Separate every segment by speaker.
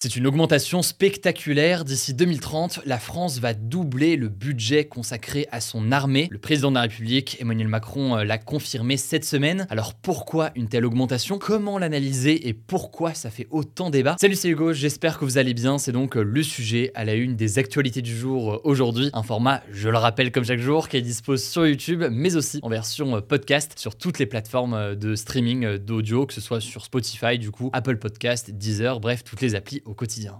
Speaker 1: C'est une augmentation spectaculaire. D'ici 2030, la France va doubler le budget consacré à son armée. Le président de la République, Emmanuel Macron, euh, l'a confirmé cette semaine. Alors pourquoi une telle augmentation? Comment l'analyser et pourquoi ça fait autant débat? Salut, c'est Hugo, j'espère que vous allez bien. C'est donc euh, le sujet à la une des actualités du jour euh, aujourd'hui. Un format, je le rappelle comme chaque jour, qui est dispose sur YouTube, mais aussi en version podcast sur toutes les plateformes de streaming d'audio, que ce soit sur Spotify, du coup, Apple Podcast, Deezer, bref, toutes les applis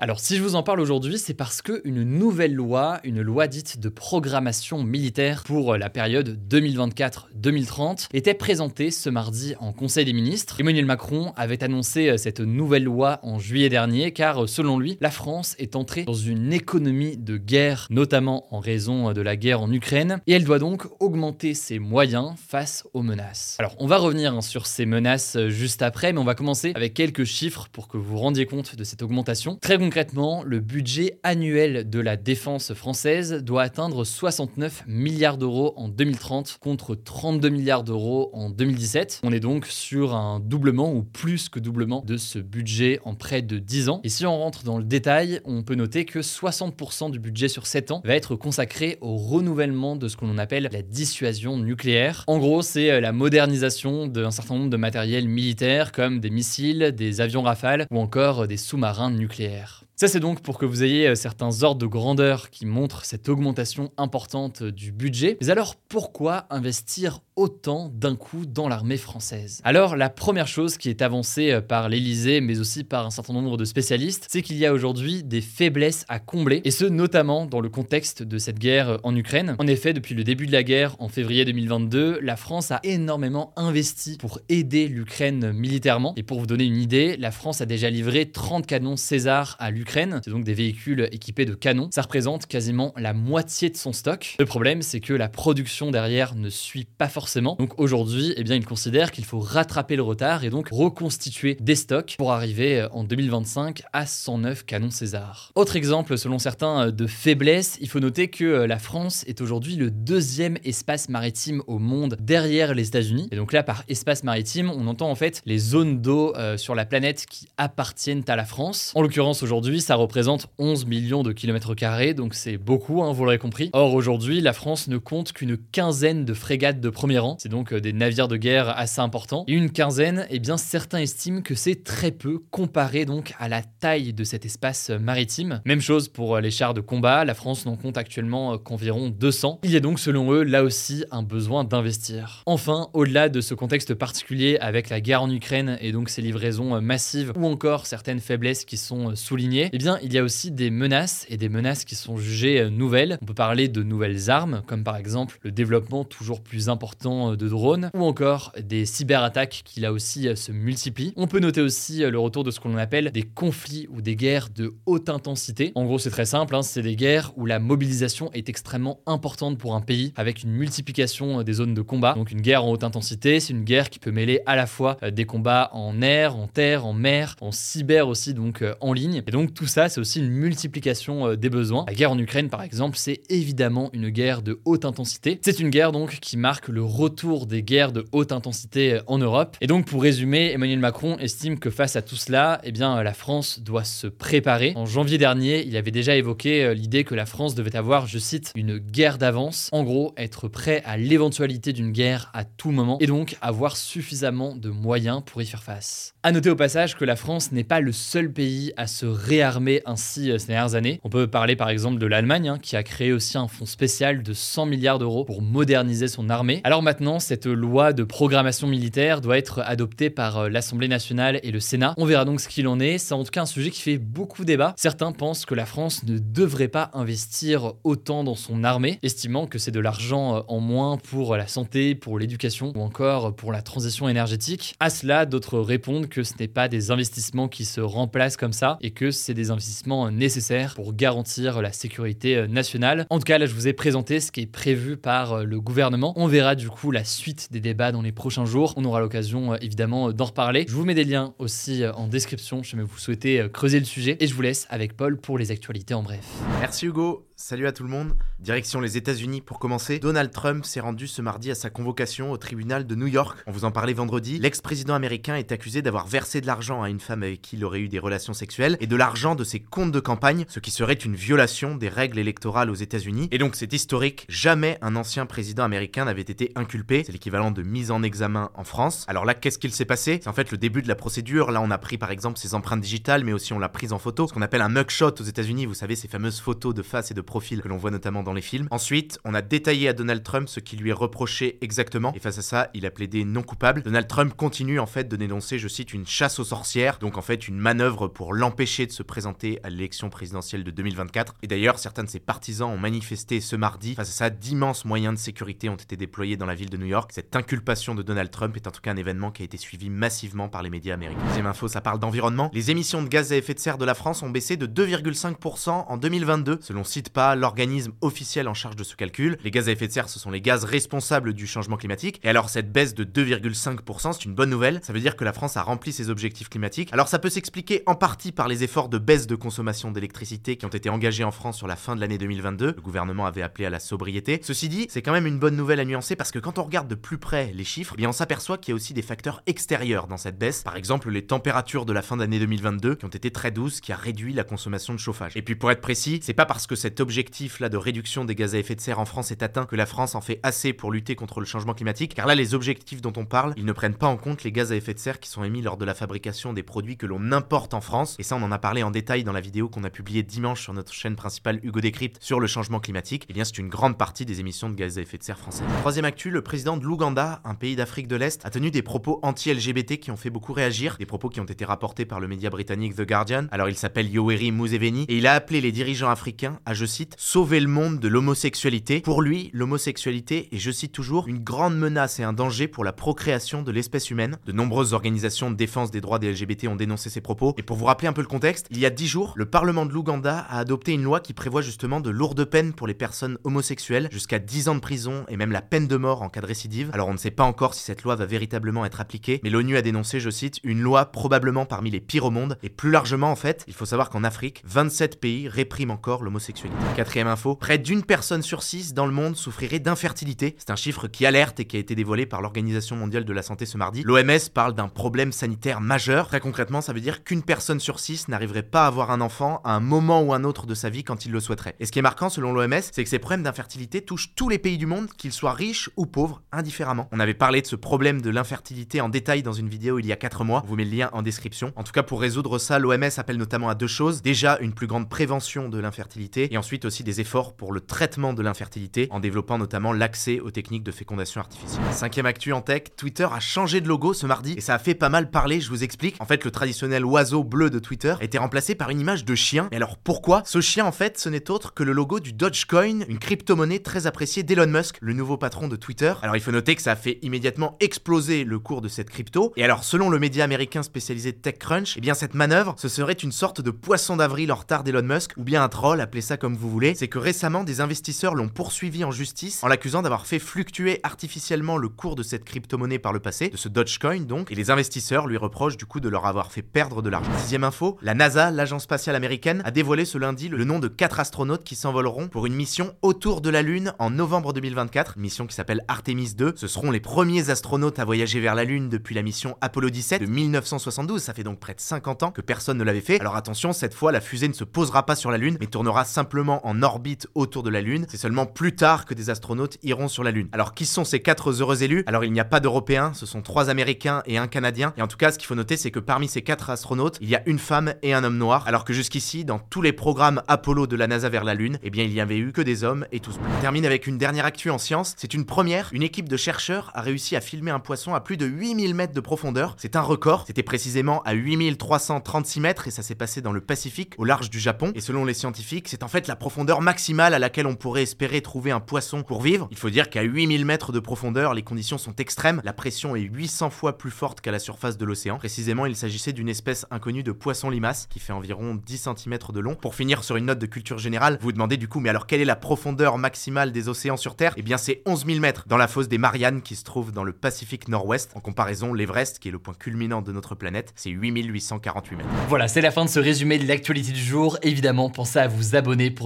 Speaker 1: Alors si je vous en parle aujourd'hui, c'est parce que une nouvelle loi, une loi dite de programmation militaire pour la période 2024-2030 était présentée ce mardi en Conseil des ministres. Emmanuel Macron avait annoncé cette nouvelle loi en juillet dernier car selon lui, la France est entrée dans une économie de guerre, notamment en raison de la guerre en Ukraine, et elle doit donc augmenter ses moyens face aux menaces. Alors on va revenir hein, sur ces menaces juste après, mais on va commencer avec quelques chiffres pour que vous vous rendiez compte de cette augmentation Très concrètement, le budget annuel de la défense française doit atteindre 69 milliards d'euros en 2030 contre 32 milliards d'euros en 2017. On est donc sur un doublement ou plus que doublement de ce budget en près de 10 ans. Et si on rentre dans le détail, on peut noter que 60% du budget sur 7 ans va être consacré au renouvellement de ce qu'on appelle la dissuasion nucléaire. En gros, c'est euh, la modernisation d'un certain nombre de matériels militaires comme des missiles, des avions rafales ou encore des sous-marins nucléaires nucléaire. Ça, c'est donc pour que vous ayez euh, certains ordres de grandeur qui montrent cette augmentation importante du budget. Mais alors, pourquoi investir autant d'un coup dans l'armée française? Alors, la première chose qui est avancée euh, par l'Élysée, mais aussi par un certain nombre de spécialistes, c'est qu'il y a aujourd'hui des faiblesses à combler, et ce, notamment dans le contexte de cette guerre euh, en Ukraine. En effet, depuis le début de la guerre, en février 2022, la France a énormément investi pour aider l'Ukraine militairement. Et pour vous donner une idée, la France a déjà livré 30 canons César à l'Ukraine c'est donc des véhicules équipés de canons. Ça représente quasiment la moitié de son stock. Le problème, c'est que la production derrière ne suit pas forcément. Donc aujourd'hui, eh bien, il considère qu'il faut rattraper le retard et donc reconstituer des stocks pour arriver euh, en 2025 à 109 canons César. Autre exemple, selon certains, euh, de faiblesse, il faut noter que euh, la France est aujourd'hui le deuxième espace maritime au monde derrière les États-Unis. Et donc là, par espace maritime, on entend en fait les zones d'eau sur la planète qui appartiennent à la France. En l'occurrence, aujourd'hui, ça représente 11 millions de kilomètres carrés, donc c'est beaucoup, hein, vous l'aurez compris. Or, aujourd'hui, la France ne compte qu'une quinzaine de frégates de premier rang, c'est donc euh, des navires de guerre assez importants. Et une quinzaine, eh bien, certains estiment que c'est très peu comparé donc à la taille de cet espace maritime. Même chose pour euh, les chars de combat, la France n'en compte actuellement euh, qu'environ 200. Il y a donc, selon eux, là aussi un besoin d'investir. Enfin, au-delà de ce contexte particulier avec la guerre en Ukraine et donc ses livraisons massives ou encore certaines faiblesses qui sont soulignées, eh bien, il y a aussi des menaces et des menaces qui sont jugées euh, nouvelles. On peut parler de nouvelles armes, comme par exemple le développement toujours plus important euh, de drones, ou encore des cyberattaques qui là aussi euh, se multiplient. On peut noter aussi le retour de ce qu'on appelle des conflits ou des guerres de haute intensité. En gros, c'est très simple, hein, c'est des guerres où la mobilisation est extrêmement importante pour un pays, avec une multiplication des zones de combat. Donc une guerre en haute intensité, c'est une guerre qui peut mêler à la fois des combats en air, en terre, en mer, en cyber aussi, donc en ligne. Tout ça, c'est aussi une multiplication euh, des besoins. La guerre en Ukraine, par exemple, c'est évidemment une guerre de haute intensité. C'est une guerre donc qui marque le retour des guerres de haute intensité euh, en Europe. Et donc, pour résumer, Emmanuel Macron estime que face à tout cela, eh bien, la France doit se préparer. En janvier dernier, il avait déjà évoqué euh, l'idée que la France devait avoir, je cite, une guerre d'avance. En gros, être prêt à l'éventualité d'une guerre à tout moment et donc avoir suffisamment de moyens pour y faire face. À noter au passage que la France n'est pas le seul pays à se réarmer réarmer ainsi ces dernières années. On peut parler par exemple de l'Allemagne, hein, qui a créé aussi un fonds spécial de 100 milliards d'euros pour moderniser son armée. Alors maintenant, cette loi de programmation militaire doit être adoptée par l'Assemblée nationale et le Sénat. On verra donc ce qu'il en est. C'est en tout cas un sujet qui fait beaucoup débat. Certains pensent que la France ne devrait pas investir autant dans son armée, estimant que c'est de l'argent en moins pour la santé, pour l'éducation ou encore pour la transition énergétique. À cela, d'autres répondent que ce n'est pas des investissements qui se remplacent comme ça et que c'est des investissements nécessaires pour garantir la sécurité nationale. En tout cas, là, je vous ai présenté ce qui est prévu par le gouvernement. On verra du coup la suite des débats dans les prochains jours. On aura l'occasion évidemment d'en reparler. Je vous mets des liens aussi en description si vous souhaitez creuser le sujet et je vous laisse avec Paul pour les actualités en bref.
Speaker 2: Merci Hugo. Salut à tout le monde. Direction les États-Unis pour commencer. Donald Trump s'est rendu ce mardi à sa convocation au tribunal de New York. On vous en parlait vendredi. L'ex-président américain est accusé d'avoir versé de l'argent à une femme avec qui il aurait eu des relations sexuelles et de l'argent de ses comptes de campagne, ce qui serait une violation des règles électorales aux États-Unis. Et donc c'est historique. Jamais un ancien président américain n'avait été inculpé. C'est l'équivalent de mise en examen en France. Alors là, qu'est-ce qu'il s'est passé? C'est en fait le début de la procédure. Là, on a pris par exemple ses empreintes digitales, mais aussi on l'a prise en photo. Ce qu'on appelle un mugshot aux États-Unis. Vous savez, ces fameuses photos de face et de profil que l'on voit notamment dans les films. Ensuite, on a détaillé à Donald Trump ce qui lui est reproché exactement, et face à ça, il a plaidé non coupable. Donald Trump continue en fait de dénoncer, je cite, une chasse aux sorcières, donc en fait une manœuvre pour l'empêcher de se présenter à l'élection présidentielle de 2024. Et d'ailleurs, certains de ses partisans ont manifesté ce mardi. Face à ça, d'immenses moyens de sécurité ont été déployés dans la ville de New York. Cette inculpation de Donald Trump est en tout cas un événement qui a été suivi massivement par les médias américains. Deuxième info, ça parle d'environnement. Les émissions de gaz à effet de serre de la France ont baissé de 2,5% en 2022, selon L'organisme officiel en charge de ce calcul. Les gaz à effet de serre, ce sont les gaz responsables du changement climatique. Et alors cette baisse de 2,5%, c'est une bonne nouvelle. Ça veut dire que la France a rempli ses objectifs climatiques. Alors ça peut s'expliquer en partie par les efforts de baisse de consommation d'électricité qui ont été engagés en France sur la fin de l'année 2022. Le gouvernement avait appelé à la sobriété. Ceci dit, c'est quand même une bonne nouvelle à nuancer parce que quand on regarde de plus près les chiffres, eh bien on s'aperçoit qu'il y a aussi des facteurs extérieurs dans cette baisse. Par exemple, les températures de la fin d'année 2022 qui ont été très douces, qui a réduit la consommation de chauffage. Et puis pour être précis, c'est pas parce que cet objectif là de réduction des gaz à effet de serre en France est atteint que la France en fait assez pour lutter contre le changement climatique, car là les objectifs dont on parle, ils ne prennent pas en compte les gaz à effet de serre qui sont émis lors de la fabrication des produits que l'on importe en France, et ça on en a parlé en détail dans la vidéo qu'on a publiée dimanche sur notre chaîne principale Hugo Décrypte sur le changement climatique, et eh bien c'est une grande partie des émissions de gaz à effet de serre françaises. Troisième actu, le président de l'Ouganda, un pays d'Afrique de l'Est, a tenu des propos anti-LGBT qui ont fait beaucoup réagir, des propos qui ont été rapportés par le média britannique The Guardian. Alors il s'appelle Yoweri Museveni, et il a appelé les dirigeants africains à, je sauver le monde de l'homosexualité. Pour lui, l'homosexualité est, je cite toujours, une grande menace et un danger pour la procréation de l'espèce humaine. De nombreuses organisations de défense des droits des LGBT ont dénoncé ces propos. Et pour vous rappeler un peu le contexte, il y a dix jours, le Parlement de l'Ouganda a adopté une loi qui prévoit justement de lourdes peines pour les personnes homosexuelles, jusqu'à 10 ans de prison et même la peine de mort en cas de récidive. Alors on ne sait pas encore si cette loi va véritablement être appliquée, mais l'ONU a dénoncé, je cite, une loi probablement parmi les pires au monde. Et plus largement en fait, il faut savoir qu'en Afrique, 27 pays répriment encore l'homosexualité. Quatrième info, près d'une personne sur six dans le monde souffrirait d'infertilité. C'est un chiffre qui alerte et qui a été dévoilé par l'Organisation mondiale de la santé ce mardi. L'OMS parle d'un problème sanitaire majeur. Très concrètement, ça veut dire qu'une personne sur six n'arriverait pas à avoir un enfant à un moment ou un autre de sa vie quand il le souhaiterait. Et ce qui est marquant selon l'OMS, c'est que ces problèmes d'infertilité touchent tous les pays du monde, qu'ils soient riches ou pauvres, indifféremment. On avait parlé de ce problème de l'infertilité en détail dans une vidéo il y a 4 mois. Vous mets le lien en description. En tout cas, pour résoudre ça, l'OMS appelle notamment à deux choses. Déjà, une plus grande prévention de l'infertilité et ensuite aussi des efforts pour le traitement de l'infertilité en développant notamment l'accès aux techniques de fécondation artificielle. Cinquième actu en tech, Twitter a changé de logo ce mardi et ça a fait pas mal parler, je vous explique. En fait, le traditionnel oiseau bleu de Twitter été remplacé par une image de chien. Et alors pourquoi? Ce chien en fait, ce n'est autre que le logo du Dogecoin, une crypto-monnaie très appréciée d'Elon Musk, le nouveau patron de Twitter. Alors il faut noter que ça a fait immédiatement exploser le cours de cette crypto. Et alors selon le média américain spécialisé TechCrunch, eh bien cette manœuvre, ce serait une sorte de poisson d'avril en retard d'Elon Musk ou bien un troll, appelez ça comme vous voulez. C'est que récemment des investisseurs l'ont poursuivi en justice en l'accusant d'avoir fait fluctuer artificiellement le cours de cette crypto-monnaie par le passé, de ce Dogecoin donc, et les investisseurs lui reprochent du coup de leur avoir fait perdre de l'argent. Sixième info, la NASA, l'agence spatiale américaine, a dévoilé ce lundi le nom de quatre astronautes qui s'envoleront pour une mission autour de la Lune en novembre 2024, une mission qui s'appelle Artemis 2. Ce seront les premiers astronautes à voyager vers la Lune depuis la mission Apollo 17 de 1972, ça fait donc près de 50 ans que personne ne l'avait fait. Alors attention, cette fois la fusée ne se posera pas sur la Lune, mais tournera simplement en orbite autour de la Lune. C'est seulement plus tard que des astronautes iront sur la Lune. Alors qui sont ces quatre heureux élus? Alors il n'y a pas d'Européens, ce sont trois Américains et un Canadien. Et en tout cas, ce qu'il faut noter, c'est que parmi ces quatre astronautes, il y a une femme et un homme noir, alors que jusqu'ici, dans tous les programmes Apollo de la NASA vers la Lune, eh bien il y avait eu que des hommes et tous blancs. On termine avec une dernière actu en science. C'est une première. Une équipe de chercheurs a réussi à filmer un poisson à plus de 8000 mètres de profondeur. C'est un record. C'était précisément à 8336 mètres et ça s'est passé dans le Pacifique, au large du Japon. Et selon les scientifiques, c'est en fait la profondeur maximale à laquelle on pourrait espérer trouver un poisson pour vivre. Il faut dire qu'à 8000 mètres de profondeur, les conditions sont extrêmes. La pression est 800 fois plus forte qu'à la surface de l'océan. Précisément, il s'agissait d'une espèce inconnue de poisson limace qui fait environ 10 cm de long. Pour finir sur une note de culture générale, vous vous demandez du coup, mais alors quelle est la profondeur maximale des océans sur Terre? Eh bien, c'est 11 000 mètres dans la fosse des Mariannes qui se trouve dans le Pacifique Nord-Ouest. En comparaison, l'Everest, qui est le point culminant de notre planète, c'est 8848 mètres.
Speaker 1: Voilà, c'est la fin de ce résumé de l'actualité du jour. Évidemment, pensez à vous abonner pour